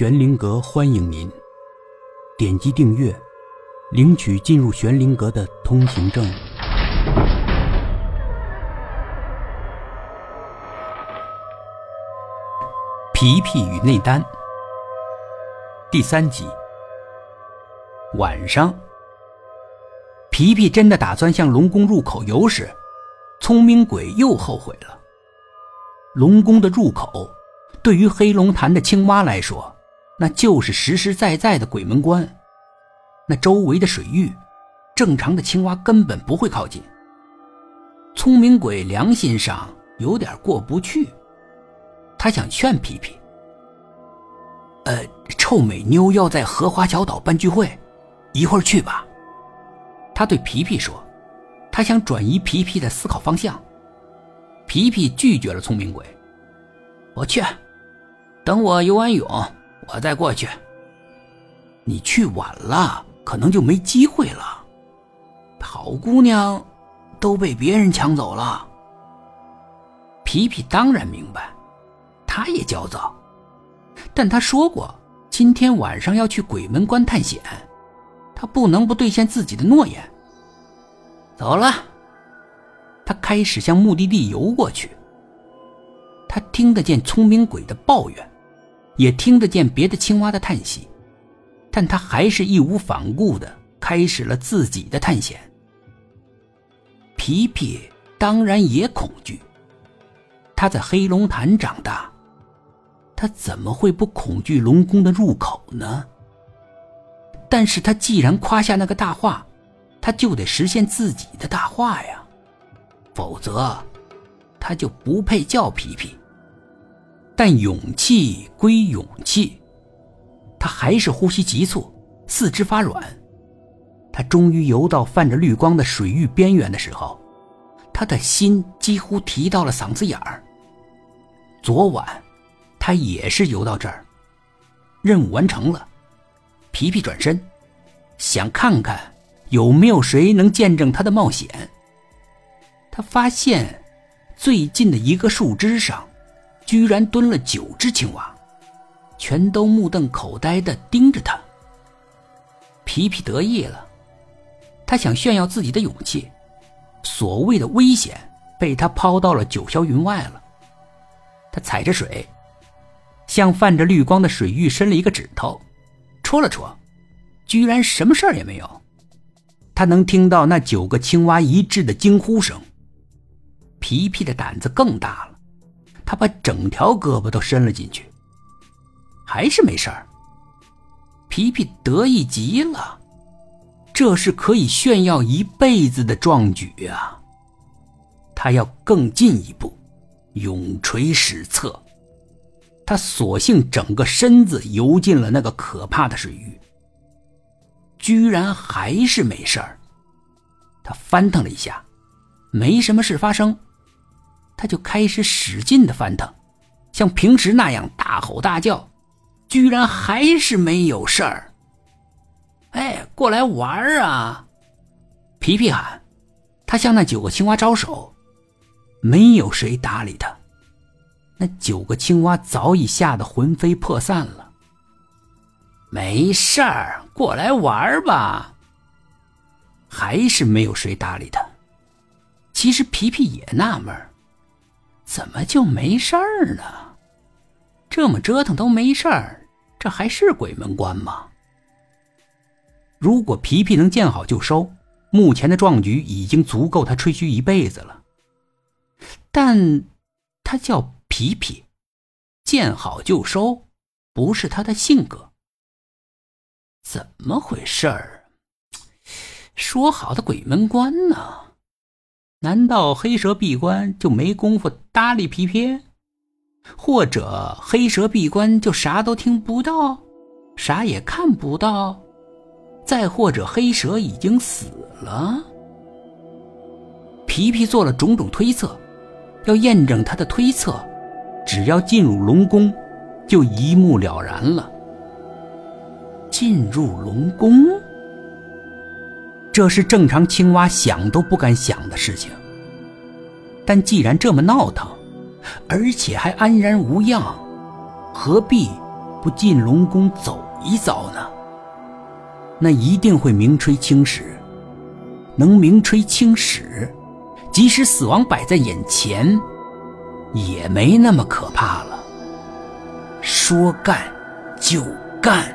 玄灵阁欢迎您，点击订阅，领取进入玄灵阁的通行证。皮皮与内丹第三集。晚上，皮皮真的打算向龙宫入口游时，聪明鬼又后悔了。龙宫的入口。对于黑龙潭的青蛙来说，那就是实实在在的鬼门关。那周围的水域，正常的青蛙根本不会靠近。聪明鬼良心上有点过不去，他想劝皮皮：“呃，臭美妞要在荷花小岛办聚会，一会儿去吧。”他对皮皮说：“他想转移皮皮的思考方向。”皮皮拒绝了聪明鬼：“我去。”等我游完泳，我再过去。你去晚了，可能就没机会了。好姑娘都被别人抢走了。皮皮当然明白，他也焦躁，但他说过今天晚上要去鬼门关探险，他不能不兑现自己的诺言。走了，他开始向目的地游过去。他听得见聪明鬼的抱怨。也听得见别的青蛙的叹息，但他还是义无反顾的开始了自己的探险。皮皮当然也恐惧，他在黑龙潭长大，他怎么会不恐惧龙宫的入口呢？但是他既然夸下那个大话，他就得实现自己的大话呀，否则他就不配叫皮皮。但勇气归勇气，他还是呼吸急促，四肢发软。他终于游到泛着绿光的水域边缘的时候，他的心几乎提到了嗓子眼儿。昨晚，他也是游到这儿，任务完成了。皮皮转身，想看看有没有谁能见证他的冒险。他发现，最近的一个树枝上。居然蹲了九只青蛙，全都目瞪口呆的盯着他。皮皮得意了，他想炫耀自己的勇气，所谓的危险被他抛到了九霄云外了。他踩着水，向泛着绿光的水域伸了一个指头，戳了戳，居然什么事儿也没有。他能听到那九个青蛙一致的惊呼声。皮皮的胆子更大了。他把整条胳膊都伸了进去，还是没事儿。皮皮得意极了，这是可以炫耀一辈子的壮举啊！他要更进一步，永垂史册。他索性整个身子游进了那个可怕的水域，居然还是没事儿。他翻腾了一下，没什么事发生。他就开始使劲的翻腾，像平时那样大吼大叫，居然还是没有事儿。哎，过来玩啊！皮皮喊，他向那九个青蛙招手，没有谁搭理他。那九个青蛙早已吓得魂飞魄散了。没事儿，过来玩吧。还是没有谁搭理他。其实皮皮也纳闷儿。怎么就没事儿呢？这么折腾都没事儿，这还是鬼门关吗？如果皮皮能见好就收，目前的壮举已经足够他吹嘘一辈子了。但，他叫皮皮，见好就收，不是他的性格。怎么回事儿？说好的鬼门关呢？难道黑蛇闭关就没工夫搭理皮皮？或者黑蛇闭关就啥都听不到，啥也看不到？再或者黑蛇已经死了？皮皮做了种种推测，要验证他的推测，只要进入龙宫，就一目了然了。进入龙宫？这是正常青蛙想都不敢想的事情。但既然这么闹腾，而且还安然无恙，何必不进龙宫走一遭呢？那一定会名垂青史。能名垂青史，即使死亡摆在眼前，也没那么可怕了。说干就干。